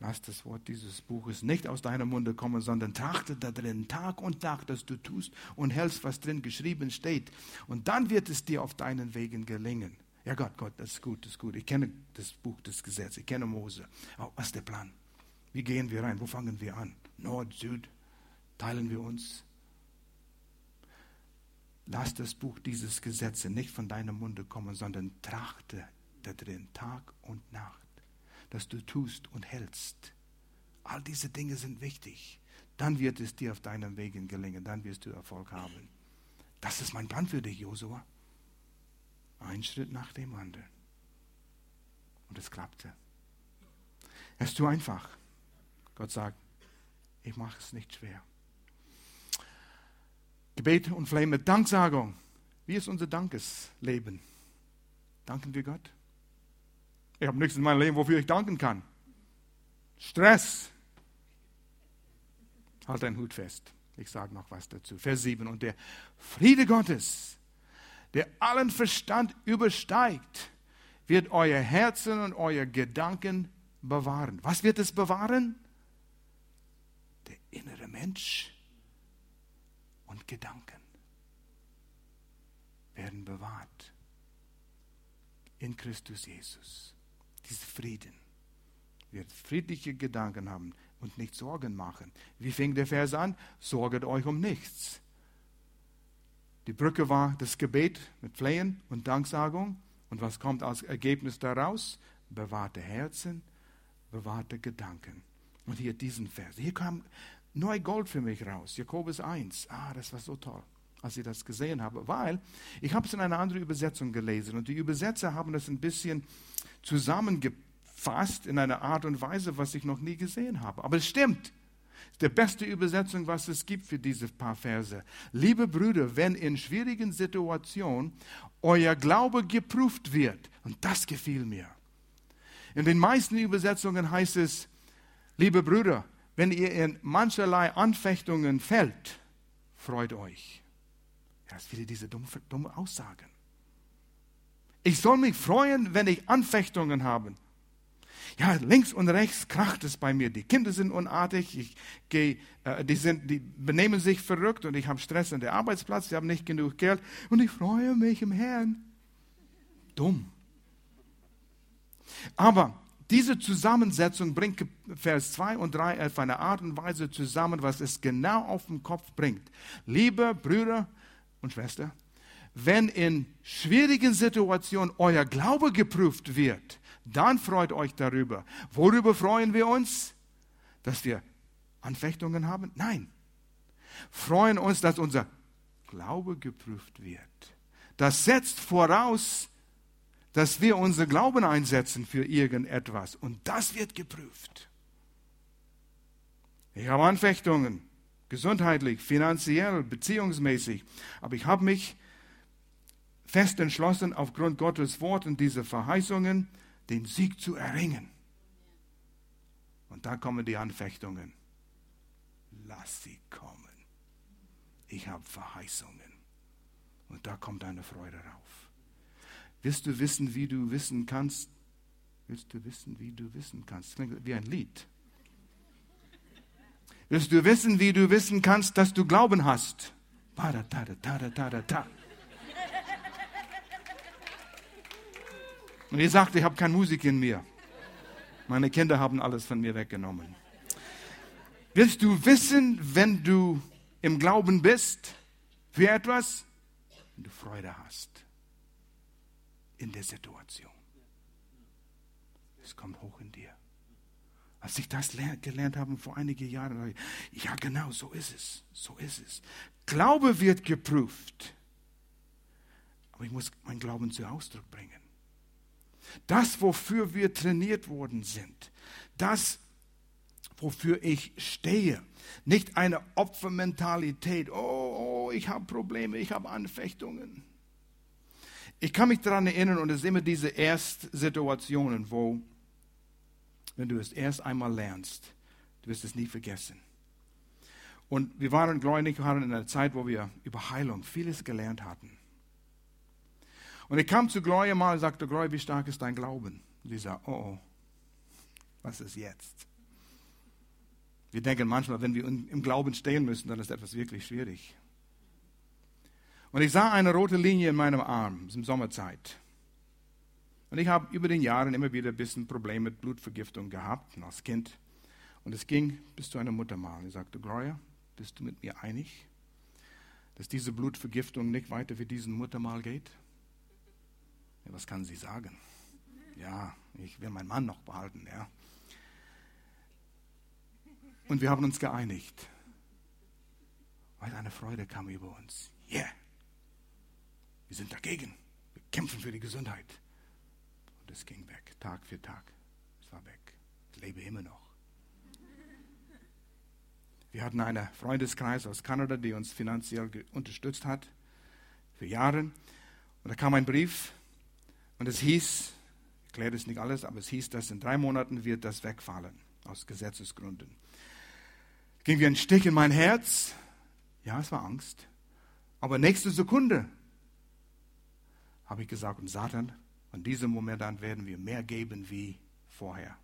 S1: Lass das Wort dieses Buches nicht aus deinem Munde kommen, sondern trachte da drin Tag und Tag, dass du tust und hältst, was drin geschrieben steht. Und dann wird es dir auf deinen Wegen gelingen. Ja Gott, Gott, das ist gut, das ist gut. Ich kenne das Buch des Gesetzes, ich kenne Mose. Oh, was ist der Plan? Wie gehen wir rein? Wo fangen wir an? Nord, Süd? Teilen wir uns? Lass das Buch dieses Gesetzes nicht von deinem Munde kommen, sondern trachte da drin Tag und Nacht, dass du tust und hältst. All diese Dinge sind wichtig. Dann wird es dir auf deinen Wegen gelingen, dann wirst du Erfolg haben. Das ist mein Plan für dich, Josua. Ein Schritt nach dem anderen. Und es klappte. Es ist zu einfach. Gott sagt, ich mache es nicht schwer. Gebet und Flame mit Danksagung. Wie ist unser Dankesleben? Danken wir Gott? Ich habe nichts in meinem Leben, wofür ich danken kann. Stress. Halt deinen Hut fest. Ich sage noch was dazu. Vers 7. Und der Friede Gottes, der allen Verstand übersteigt, wird euer Herzen und euer Gedanken bewahren. Was wird es bewahren? Der innere Mensch und Gedanken werden bewahrt in Christus Jesus. Dieser Frieden wird friedliche Gedanken haben und nicht Sorgen machen. Wie fing der Vers an? Sorget euch um nichts. Die Brücke war das Gebet mit Flehen und Danksagung. Und was kommt als Ergebnis daraus? Bewahrte Herzen, bewahrte Gedanken. Und hier diesen Vers. Hier kam neu Gold für mich raus. Jakobus 1. Ah, das war so toll, als ich das gesehen habe. Weil ich habe es in einer anderen Übersetzung gelesen. Und die Übersetzer haben das ein bisschen zusammengefasst in einer Art und Weise, was ich noch nie gesehen habe. Aber es stimmt die beste Übersetzung, was es gibt für diese paar Verse. Liebe Brüder, wenn in schwierigen Situationen euer Glaube geprüft wird, und das gefiel mir. In den meisten Übersetzungen heißt es, liebe Brüder, wenn ihr in mancherlei Anfechtungen fällt, freut euch. Ja, das ist wieder diese dumme, dumme Aussagen. Ich soll mich freuen, wenn ich Anfechtungen habe. Ja, links und rechts kracht es bei mir. Die Kinder sind unartig, ich geh, äh, die, sind, die benehmen sich verrückt und ich habe Stress an der Arbeitsplatz, die haben nicht genug Geld und ich freue mich im Herrn. Dumm. Aber diese Zusammensetzung bringt Vers 2 und 3 auf eine Art und Weise zusammen, was es genau auf den Kopf bringt. Liebe Brüder und Schwestern, wenn in schwierigen Situationen euer Glaube geprüft wird, dann freut euch darüber. Worüber freuen wir uns? Dass wir Anfechtungen haben? Nein. Freuen uns, dass unser Glaube geprüft wird. Das setzt voraus, dass wir unser Glauben einsetzen für irgendetwas. Und das wird geprüft. Ich habe Anfechtungen, gesundheitlich, finanziell, beziehungsmäßig. Aber ich habe mich fest entschlossen, aufgrund Gottes Wort und dieser Verheißungen, den Sieg zu erringen. Und da kommen die Anfechtungen. Lass sie kommen. Ich habe Verheißungen. Und da kommt eine Freude rauf. Willst du wissen, wie du wissen kannst? Willst du wissen, wie du wissen kannst? Klingt wie ein Lied. Willst du wissen, wie du wissen kannst, dass du Glauben hast? Und ihr sagt, ich habe keine Musik in mir. Meine Kinder haben alles von mir weggenommen. Willst du wissen, wenn du im Glauben bist für etwas? Wenn du Freude hast in der Situation. Es kommt hoch in dir. Als ich das gelernt habe vor einigen Jahren, ja genau, so ist es, so ist es. Glaube wird geprüft. Aber ich muss meinen Glauben zu Ausdruck bringen. Das, wofür wir trainiert worden sind. Das, wofür ich stehe. Nicht eine Opfermentalität. Oh, oh ich habe Probleme, ich habe Anfechtungen. Ich kann mich daran erinnern, und es sind immer diese Erstsituationen, wo, wenn du es erst einmal lernst, du wirst es nie vergessen. Und wir waren gläubig, waren in einer Zeit, wo wir über Heilung vieles gelernt hatten. Und ich kam zu Gloria mal und sagte, Gloria, wie stark ist dein Glauben? Und sie sagte, oh, oh, was ist jetzt? Wir denken manchmal, wenn wir im Glauben stehen müssen, dann ist etwas wirklich schwierig. Und ich sah eine rote Linie in meinem Arm, es ist Sommerzeit. Und ich habe über den Jahren immer wieder ein bisschen Probleme mit Blutvergiftung gehabt, als Kind. Und es ging bis zu einer Muttermal. Ich sagte, Gloria, bist du mit mir einig, dass diese Blutvergiftung nicht weiter wie diesen Muttermal geht? Was kann sie sagen? Ja, ich will meinen Mann noch behalten, ja. Und wir haben uns geeinigt. Weil eine Freude kam über uns. Yeah. Wir sind dagegen. Wir kämpfen für die Gesundheit. Und es ging weg, Tag für Tag. Es war weg. Ich lebe immer noch. Wir hatten einen Freundeskreis aus Kanada, die uns finanziell unterstützt hat. Für Jahre. Und da kam ein Brief. Und es hieß, ich erkläre es nicht alles, aber es hieß, dass in drei Monaten wird das wegfallen. Aus Gesetzesgründen ging wie ein Stich in mein Herz. Ja, es war Angst. Aber nächste Sekunde habe ich gesagt, und Satan, an diesem Moment dann werden wir mehr geben wie vorher.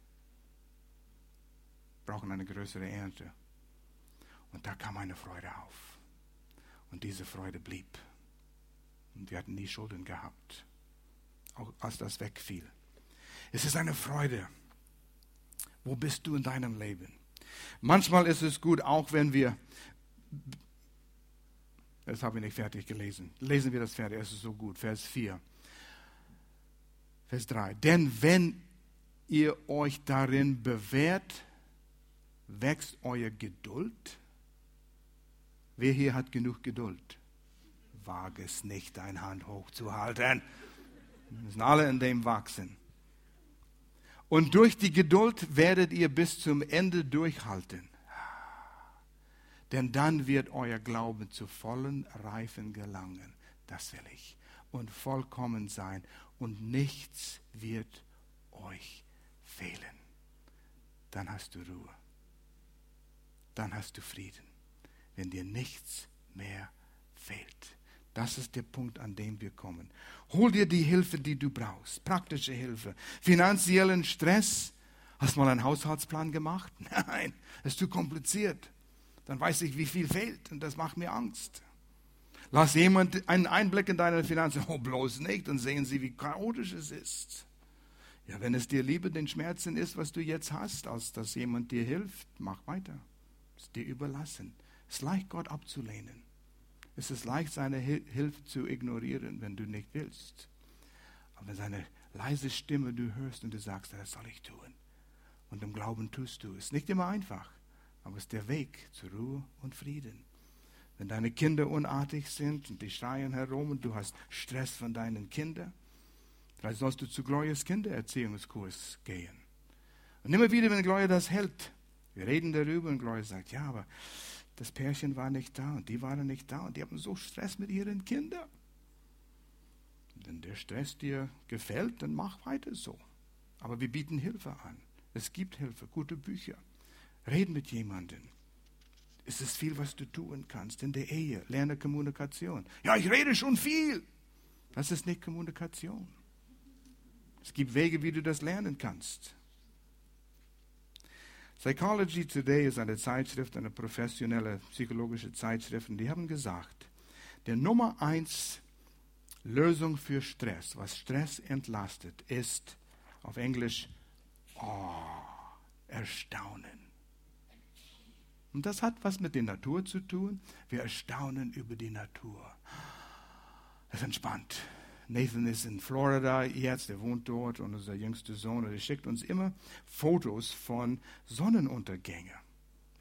S1: Wir brauchen eine größere Ernte. Und da kam eine Freude auf. Und diese Freude blieb. Und wir hatten nie Schulden gehabt, als das wegfiel. Es ist eine Freude. Wo bist du in deinem Leben? Manchmal ist es gut, auch wenn wir, das habe ich nicht fertig gelesen, lesen wir das fertig, es ist so gut, Vers 4, Vers 3. Denn wenn ihr euch darin bewährt, wächst euer Geduld. Wer hier hat genug Geduld? Wage es nicht, deine Hand hochzuhalten. Wir müssen alle in dem wachsen. Und durch die Geduld werdet ihr bis zum Ende durchhalten. Denn dann wird euer Glaube zu vollen Reifen gelangen. Das will ich. Und vollkommen sein. Und nichts wird euch fehlen. Dann hast du Ruhe. Dann hast du Frieden. Wenn dir nichts mehr fehlt. Das ist der Punkt, an dem wir kommen. Hol dir die Hilfe, die du brauchst. Praktische Hilfe. Finanziellen Stress. Hast du mal einen Haushaltsplan gemacht? *laughs* Nein, es ist zu kompliziert. Dann weiß ich, wie viel fehlt und das macht mir Angst. Lass jemand einen Einblick in deine Finanzen. Oh, bloß nicht. Dann sehen sie, wie chaotisch es ist. Ja, wenn es dir lieber den Schmerzen ist, was du jetzt hast, als dass jemand dir hilft, mach weiter. Es ist dir überlassen. Es ist leicht, Gott abzulehnen. Es ist leicht, seine Hilfe zu ignorieren, wenn du nicht willst. Aber seine leise Stimme du hörst und du sagst, das soll ich tun. Und im Glauben tust du es. Nicht immer einfach, aber es ist der Weg zu Ruhe und Frieden. Wenn deine Kinder unartig sind und die schreien herum und du hast Stress von deinen Kindern, vielleicht sollst du zu Glorias Kindererziehungskurs gehen. Und immer wieder, wenn Gloria das hält, wir reden darüber und Gloria sagt, ja, aber das Pärchen war nicht da und die waren nicht da und die haben so Stress mit ihren Kindern. Wenn der Stress dir gefällt, dann mach weiter so. Aber wir bieten Hilfe an. Es gibt Hilfe, gute Bücher. Reden mit jemandem. Es ist viel, was du tun kannst in der Ehe. Lerne Kommunikation. Ja, ich rede schon viel. Das ist nicht Kommunikation. Es gibt Wege, wie du das lernen kannst. Psychology Today ist eine Zeitschrift, eine professionelle psychologische Zeitschrift, und die haben gesagt, der Nummer eins Lösung für Stress, was Stress entlastet, ist auf Englisch oh, Erstaunen. Und das hat was mit der Natur zu tun. Wir erstaunen über die Natur. Das entspannt. Nathan ist in Florida jetzt, er wohnt dort und ist der jüngste Sohn und er schickt uns immer Fotos von Sonnenuntergängen.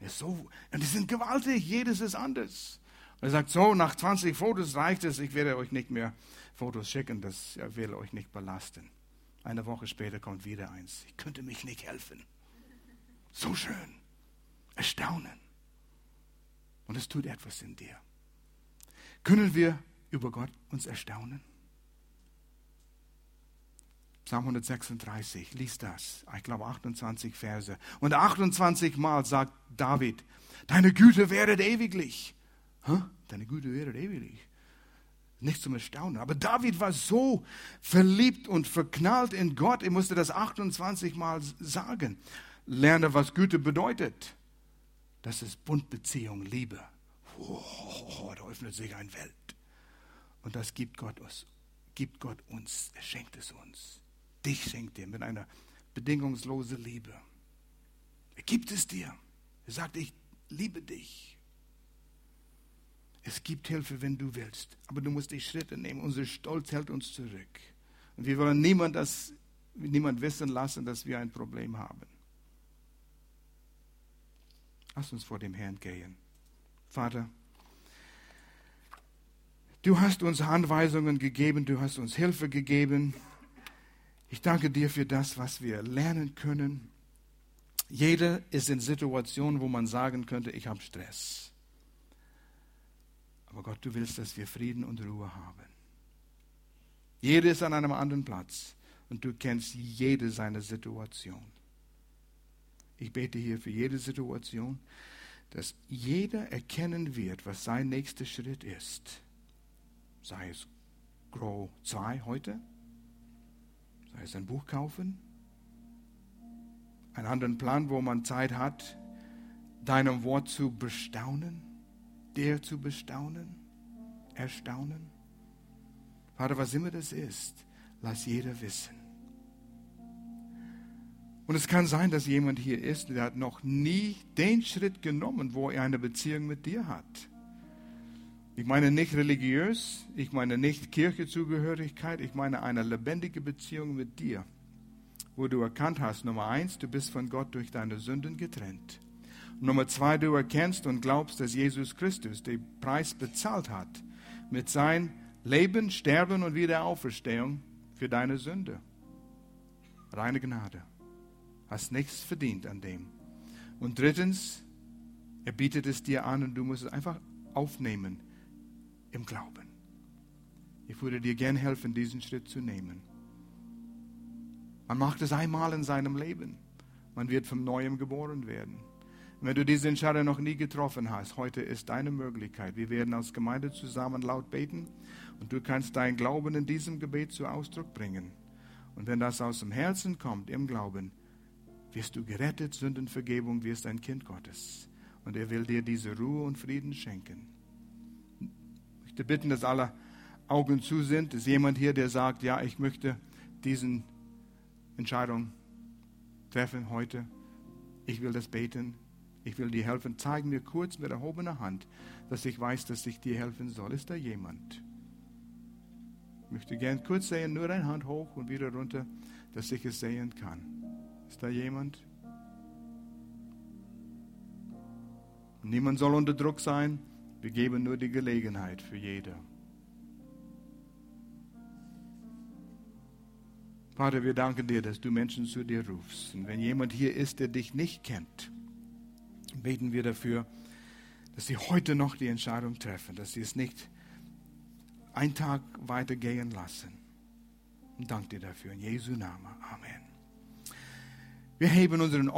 S1: Ist so, und die sind gewaltig, jedes ist anders. Und er sagt, so, nach 20 Fotos reicht es, ich werde euch nicht mehr Fotos schicken, das will euch nicht belasten. Eine Woche später kommt wieder eins. Ich könnte mich nicht helfen. So schön. Erstaunen. Und es tut etwas in dir. Können wir über Gott uns erstaunen? Psalm 136, lies das. Ich glaube 28 Verse. Und 28 Mal sagt David, deine Güte wäret ewiglich. Huh? Deine Güte wäret ewiglich. Nicht zum Erstaunen. Aber David war so verliebt und verknallt in Gott, er musste das 28 Mal sagen. Lerne, was Güte bedeutet. Das ist Bundbeziehung, Liebe. Oh, da öffnet sich eine Welt. Und das gibt Gott uns. Gibt Gott uns. Er schenkt es uns. Dich schenkt er mit einer bedingungslosen Liebe. Er gibt es dir. Er sagt, ich liebe dich. Es gibt Hilfe, wenn du willst. Aber du musst die Schritte nehmen. Unser Stolz hält uns zurück. Und wir wollen niemand, das, niemand wissen lassen, dass wir ein Problem haben. Lass uns vor dem Herrn gehen. Vater, du hast uns Anweisungen gegeben, du hast uns Hilfe gegeben. Ich danke dir für das, was wir lernen können. Jeder ist in Situationen, wo man sagen könnte, ich habe Stress. Aber Gott, du willst, dass wir Frieden und Ruhe haben. Jeder ist an einem anderen Platz und du kennst jede seine Situation. Ich bete hier für jede Situation, dass jeder erkennen wird, was sein nächster Schritt ist. Sei es Grow 2 heute, sei es ein Buch kaufen, einen anderen Plan, wo man Zeit hat, deinem Wort zu bestaunen, dir zu bestaunen, erstaunen. Vater, was immer das ist, lass jeder wissen. Und es kann sein, dass jemand hier ist, der hat noch nie den Schritt genommen, wo er eine Beziehung mit dir hat. Ich meine nicht religiös, ich meine nicht Kirchezugehörigkeit, ich meine eine lebendige Beziehung mit dir, wo du erkannt hast, Nummer eins, du bist von Gott durch deine Sünden getrennt. Nummer zwei, du erkennst und glaubst, dass Jesus Christus den Preis bezahlt hat mit sein Leben, Sterben und Wiederauferstehung für deine Sünde. Reine Gnade hast nichts verdient an dem. Und drittens, er bietet es dir an und du musst es einfach aufnehmen im Glauben. Ich würde dir gern helfen, diesen Schritt zu nehmen. Man macht es einmal in seinem Leben. Man wird vom Neuem geboren werden. wenn du diese Entscheidung noch nie getroffen hast, heute ist deine Möglichkeit. Wir werden als Gemeinde zusammen laut beten und du kannst deinen Glauben in diesem Gebet zu Ausdruck bringen. Und wenn das aus dem Herzen kommt, im Glauben, wirst du gerettet, Sündenvergebung, wirst ein Kind Gottes. Und er will dir diese Ruhe und Frieden schenken. Möchte bitten, dass alle Augen zu sind. Ist jemand hier, der sagt, ja, ich möchte diesen Entscheidung treffen heute. Ich will das beten. Ich will dir helfen. Zeig mir kurz mit erhobener Hand, dass ich weiß, dass ich dir helfen soll. Ist da jemand? Ich möchte gern kurz sehen, nur eine Hand hoch und wieder runter, dass ich es sehen kann. Ist da jemand? Niemand soll unter Druck sein. Wir geben nur die Gelegenheit für jeder. Vater, wir danken dir, dass du Menschen zu dir rufst. Und wenn jemand hier ist, der dich nicht kennt, beten wir dafür, dass sie heute noch die Entscheidung treffen, dass sie es nicht einen Tag weitergehen lassen. Und danke dir dafür. In Jesu Namen. Amen. Wir heben unseren